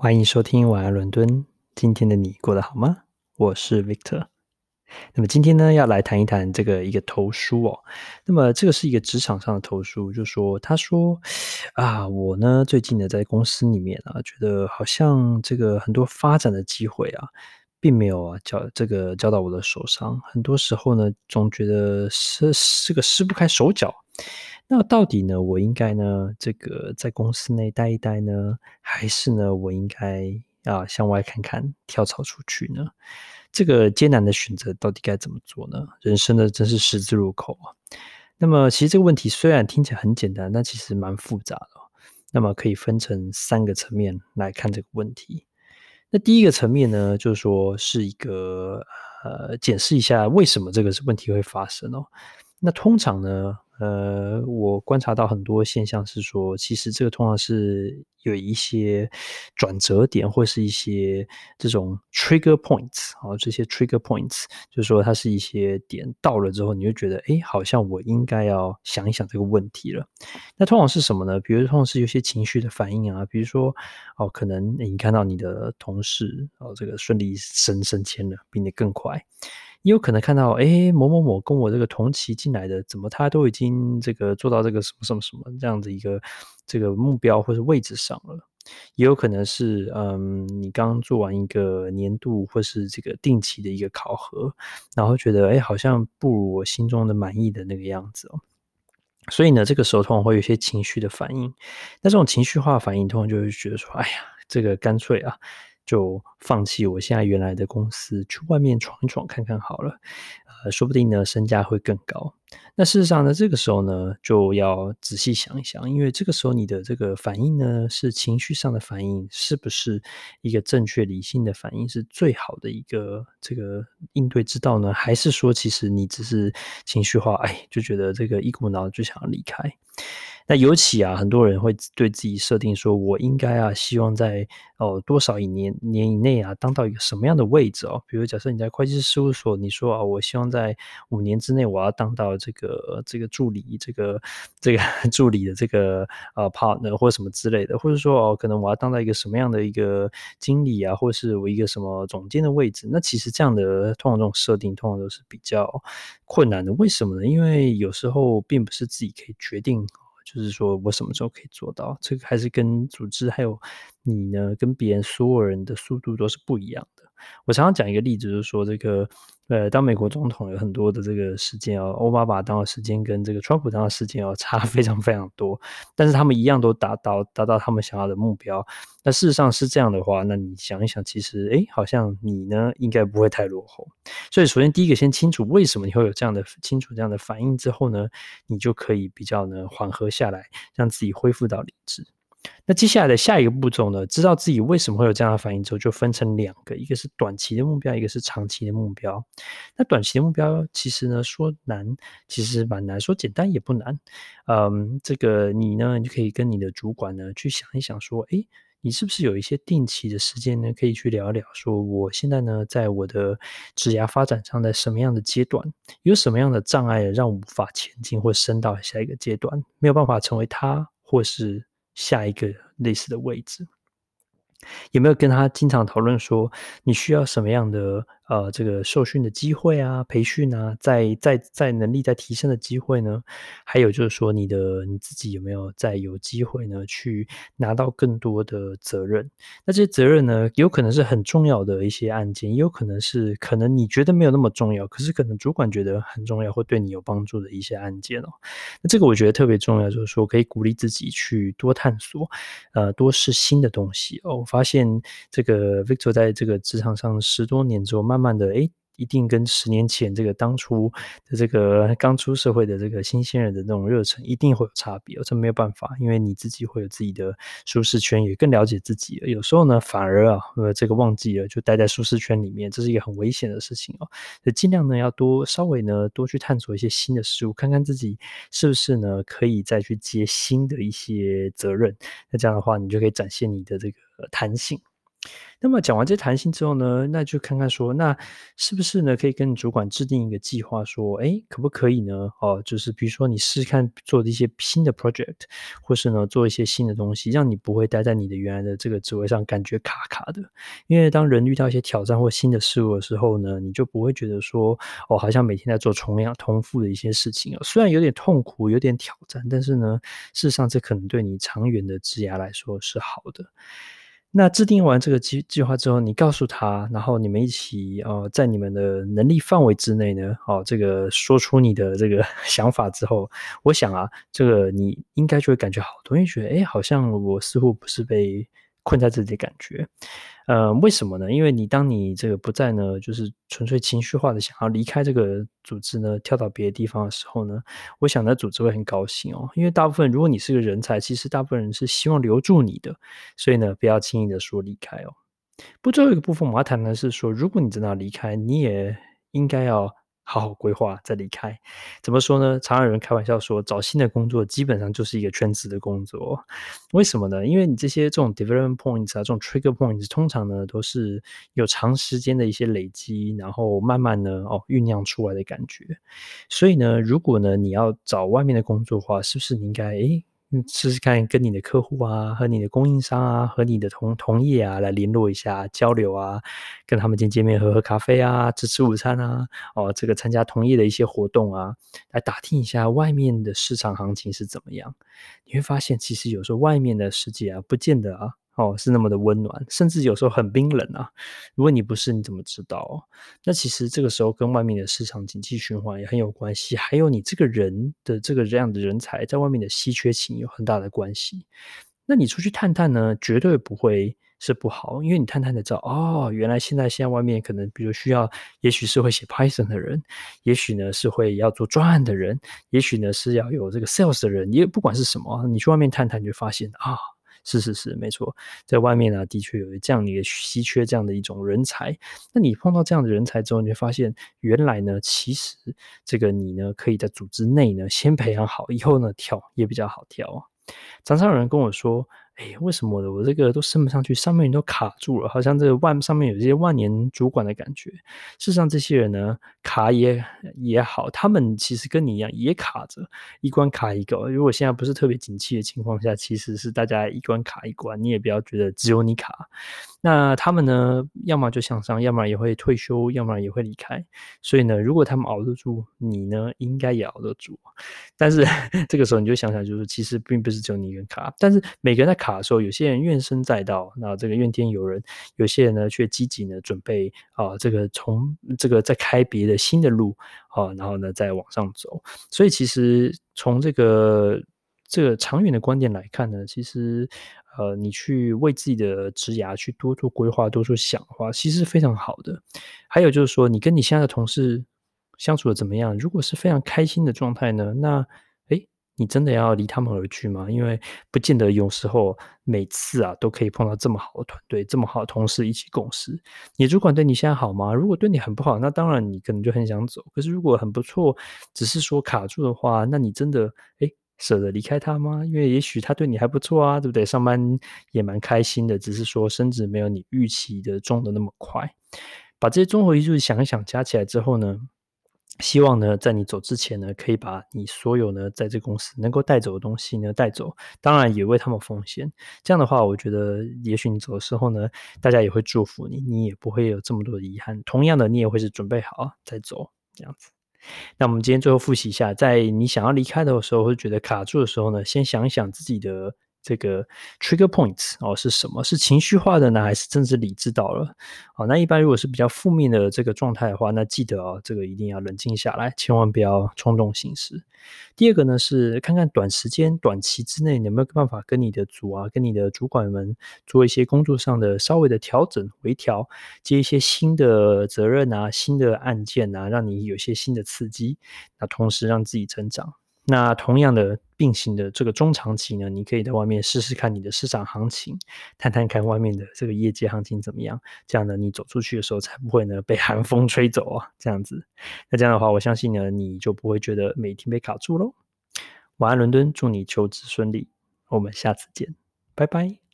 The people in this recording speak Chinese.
欢迎收听晚安伦敦。今天的你过得好吗？我是 Victor。那么今天呢，要来谈一谈这个一个投书哦。那么这个是一个职场上的投书，就说他说啊，我呢最近呢在公司里面啊，觉得好像这个很多发展的机会啊，并没有啊交这个交到我的手上。很多时候呢，总觉得是是个撕不开手脚。那到底呢，我应该呢，这个在公司内待一待呢，还是呢，我应该啊向外看看，跳槽出去呢？这个艰难的选择到底该怎么做呢？人生的真是十字路口啊！那么，其实这个问题虽然听起来很简单，但其实蛮复杂的。那么，可以分成三个层面来看这个问题。那第一个层面呢，就是说是一个呃，检视一下为什么这个问题会发生哦。那通常呢，呃，我观察到很多现象是说，其实这个通常是有一些转折点，或是一些这种 trigger points 啊，这些 trigger points 就是说它是一些点到了之后，你就觉得，哎，好像我应该要想一想这个问题了。那通常是什么呢？比如通常是有些情绪的反应啊，比如说哦，可能你看到你的同事哦，这个顺利升升迁了，比你更快。你有可能看到，哎，某某某跟我这个同期进来的，怎么他都已经这个做到这个什么什么什么这样的一个这个目标或是位置上了。也有可能是，嗯，你刚做完一个年度或是这个定期的一个考核，然后觉得，哎，好像不如我心中的满意的那个样子哦。所以呢，这个时候通常会有些情绪的反应。那这种情绪化反应，通常就会觉得说，哎呀，这个干脆啊。就放弃我现在原来的公司，去外面闯一闯看看好了，呃，说不定呢，身价会更高。那事实上呢，这个时候呢，就要仔细想一想，因为这个时候你的这个反应呢，是情绪上的反应，是不是一个正确理性的反应，是最好的一个这个应对之道呢？还是说，其实你只是情绪化，哎，就觉得这个一股脑就想要离开？那尤其啊，很多人会对自己设定说，我应该啊，希望在哦多少一年年以内内啊，当到一个什么样的位置哦？比如假设你在会计师事务所，你说啊，我希望在五年之内我要当到这个这个助理，这个这个 助理的这个呃 partner 或者什么之类的，或者说哦，可能我要当到一个什么样的一个经理啊，或是我一个什么总监的位置？那其实这样的通常这种设定，通常都是比较困难的。为什么呢？因为有时候并不是自己可以决定。就是说我什么时候可以做到？这个还是跟组织还有你呢，跟别人所有人的速度都是不一样的。我常常讲一个例子，就是说这个。呃，当美国总统有很多的这个时间哦，奥巴马当的时间跟这个川普当的时间要差 非常非常多，但是他们一样都达到达到他们想要的目标。那事实上是这样的话，那你想一想，其实诶，好像你呢应该不会太落后。所以首先第一个先清楚为什么你会有这样的清楚这样的反应之后呢，你就可以比较呢缓和下来，让自己恢复到理智。那接下来的下一个步骤呢，知道自己为什么会有这样的反应之后，就分成两个，一个是短期的目标，一个是长期的目标。那短期的目标其实呢，说难其实蛮难，说简单也不难。嗯，这个你呢，你就可以跟你的主管呢去想一想，说，诶，你是不是有一些定期的时间呢，可以去聊一聊，说我现在呢，在我的职涯发展上，在什么样的阶段，有什么样的障碍让我无法前进或升到下一个阶段，没有办法成为他，或是。下一个类似的位置，有没有跟他经常讨论说，你需要什么样的？呃，这个受训的机会啊，培训啊，在在在能力在提升的机会呢？还有就是说，你的你自己有没有在有机会呢，去拿到更多的责任？那这些责任呢，有可能是很重要的一些案件，也有可能是可能你觉得没有那么重要，可是可能主管觉得很重要，会对你有帮助的一些案件哦。那这个我觉得特别重要，就是说可以鼓励自己去多探索，呃，多试新的东西哦。我发现这个 Victor 在这个职场上十多年之后，慢慢。慢的，诶，一定跟十年前这个当初的这个刚出社会的这个新鲜人的那种热忱，一定会有差别哦。这没有办法，因为你自己会有自己的舒适圈，也更了解自己。有时候呢，反而啊，呃，这个忘记了，就待在舒适圈里面，这是一个很危险的事情哦。所以尽量呢，要多稍微呢，多去探索一些新的事物，看看自己是不是呢，可以再去接新的一些责任。那这样的话，你就可以展现你的这个弹性。那么讲完这弹性之后呢，那就看看说，那是不是呢可以跟主管制定一个计划，说，哎，可不可以呢？哦，就是比如说你试试看做一些新的 project，或是呢做一些新的东西，让你不会待在你的原来的这个职位上感觉卡卡的。因为当人遇到一些挑战或新的事物的时候呢，你就不会觉得说，哦，好像每天在做同样重复的一些事情啊。虽然有点痛苦，有点挑战，但是呢，事实上这可能对你长远的职涯来说是好的。那制定完这个计计划之后，你告诉他，然后你们一起哦，在你们的能力范围之内呢，哦，这个说出你的这个 想法之后，我想啊，这个你应该就会感觉好多，因为觉得哎，好像我似乎不是被。困在自己的感觉，呃，为什么呢？因为你当你这个不再呢，就是纯粹情绪化的想要离开这个组织呢，跳到别的地方的时候呢，我想呢，组织会很高兴哦。因为大部分如果你是个人才，其实大部分人是希望留住你的，所以呢，不要轻易的说离开哦。不，最后一个部分我要谈的是说，如果你真的要离开，你也应该要。好好规划再离开，怎么说呢？常常有人开玩笑说，找新的工作基本上就是一个全职的工作。为什么呢？因为你这些这种 development points 啊，这种 trigger points，通常呢都是有长时间的一些累积，然后慢慢呢哦酝酿出来的感觉。所以呢，如果呢你要找外面的工作的话，是不是你应该诶，试试看跟你的客户啊，和你的供应商啊，和你的同同业啊来联络一下，交流啊，跟他们见见面，喝喝咖啡啊，吃吃午餐啊，哦，这个参加同业的一些活动啊，来打听一下外面的市场行情是怎么样。你会发现，其实有时候外面的世界啊，不见得啊。哦，是那么的温暖，甚至有时候很冰冷啊！如果你不是，你怎么知道？那其实这个时候跟外面的市场经济循环也很有关系，还有你这个人的这个这样的人才在外面的稀缺性有很大的关系。那你出去探探呢，绝对不会是不好，因为你探探的知道哦，原来现在现在外面可能比如需要，也许是会写 Python 的人，也许呢是会要做专案的人，也许呢是要有这个 Sales 的人，也不管是什么，你去外面探探，你就发现啊。是是是，没错，在外面呢，的确有这样的一个稀缺这样的一种人才。那你碰到这样的人才之后，你就发现，原来呢，其实这个你呢，可以在组织内呢，先培养好，以后呢，跳也比较好跳啊。常常有人跟我说。哎，为什么我的我这个都升不上去，上面人都卡住了，好像这个万上面有这些万年主管的感觉。事实上，这些人呢，卡也也好，他们其实跟你一样也卡着，一关卡一个。如果现在不是特别景气的情况下，其实是大家一关卡一关，你也不要觉得只有你卡。那他们呢，要么就向上，要么也会退休，要么也会离开。所以呢，如果他们熬得住，你呢，应该也熬得住。但是 这个时候你就想想，就是其实并不是只有你一个人卡，但是每个人在卡的时候，有些人怨声载道，那这个怨天尤人；有些人呢，却积极的准备啊，这个从这个再开别的新的路啊，然后呢再往上走。所以其实从这个这个长远的观点来看呢，其实。呃，你去为自己的职涯去多做规划、多做想的话，其实是非常好的。还有就是说，你跟你现在的同事相处的怎么样？如果是非常开心的状态呢，那，你真的要离他们而去吗？因为不见得有时候每次啊都可以碰到这么好的团队、这么好的同事一起共事。你主管对你现在好吗？如果对你很不好，那当然你可能就很想走。可是如果很不错，只是说卡住的话，那你真的诶。舍得离开他吗？因为也许他对你还不错啊，对不对？上班也蛮开心的，只是说升职没有你预期的中的那么快。把这些综合因素想一想，加起来之后呢，希望呢，在你走之前呢，可以把你所有呢，在这公司能够带走的东西呢带走，当然也为他们奉献。这样的话，我觉得也许你走的时候呢，大家也会祝福你，你也不会有这么多的遗憾。同样的，你也会是准备好再走这样子。那我们今天最后复习一下，在你想要离开的时候，或者觉得卡住的时候呢，先想一想自己的。这个 trigger points 哦是什么？是情绪化的呢，还是真是理智到了？好，那一般如果是比较负面的这个状态的话，那记得哦，这个一定要冷静下来，千万不要冲动行事。第二个呢，是看看短时间、短期之内你有没有办法跟你的组啊、跟你的主管们做一些工作上的稍微的调整、微调，接一些新的责任啊、新的案件啊，让你有些新的刺激，那同时让自己成长。那同样的并行的这个中长期呢，你可以在外面试试看你的市场行情，探探看外面的这个业界行情怎么样。这样呢，你走出去的时候才不会呢被寒风吹走啊。这样子，那这样的话，我相信呢，你就不会觉得每天被卡住喽。晚安，伦敦，祝你求职顺利。我们下次见，拜拜。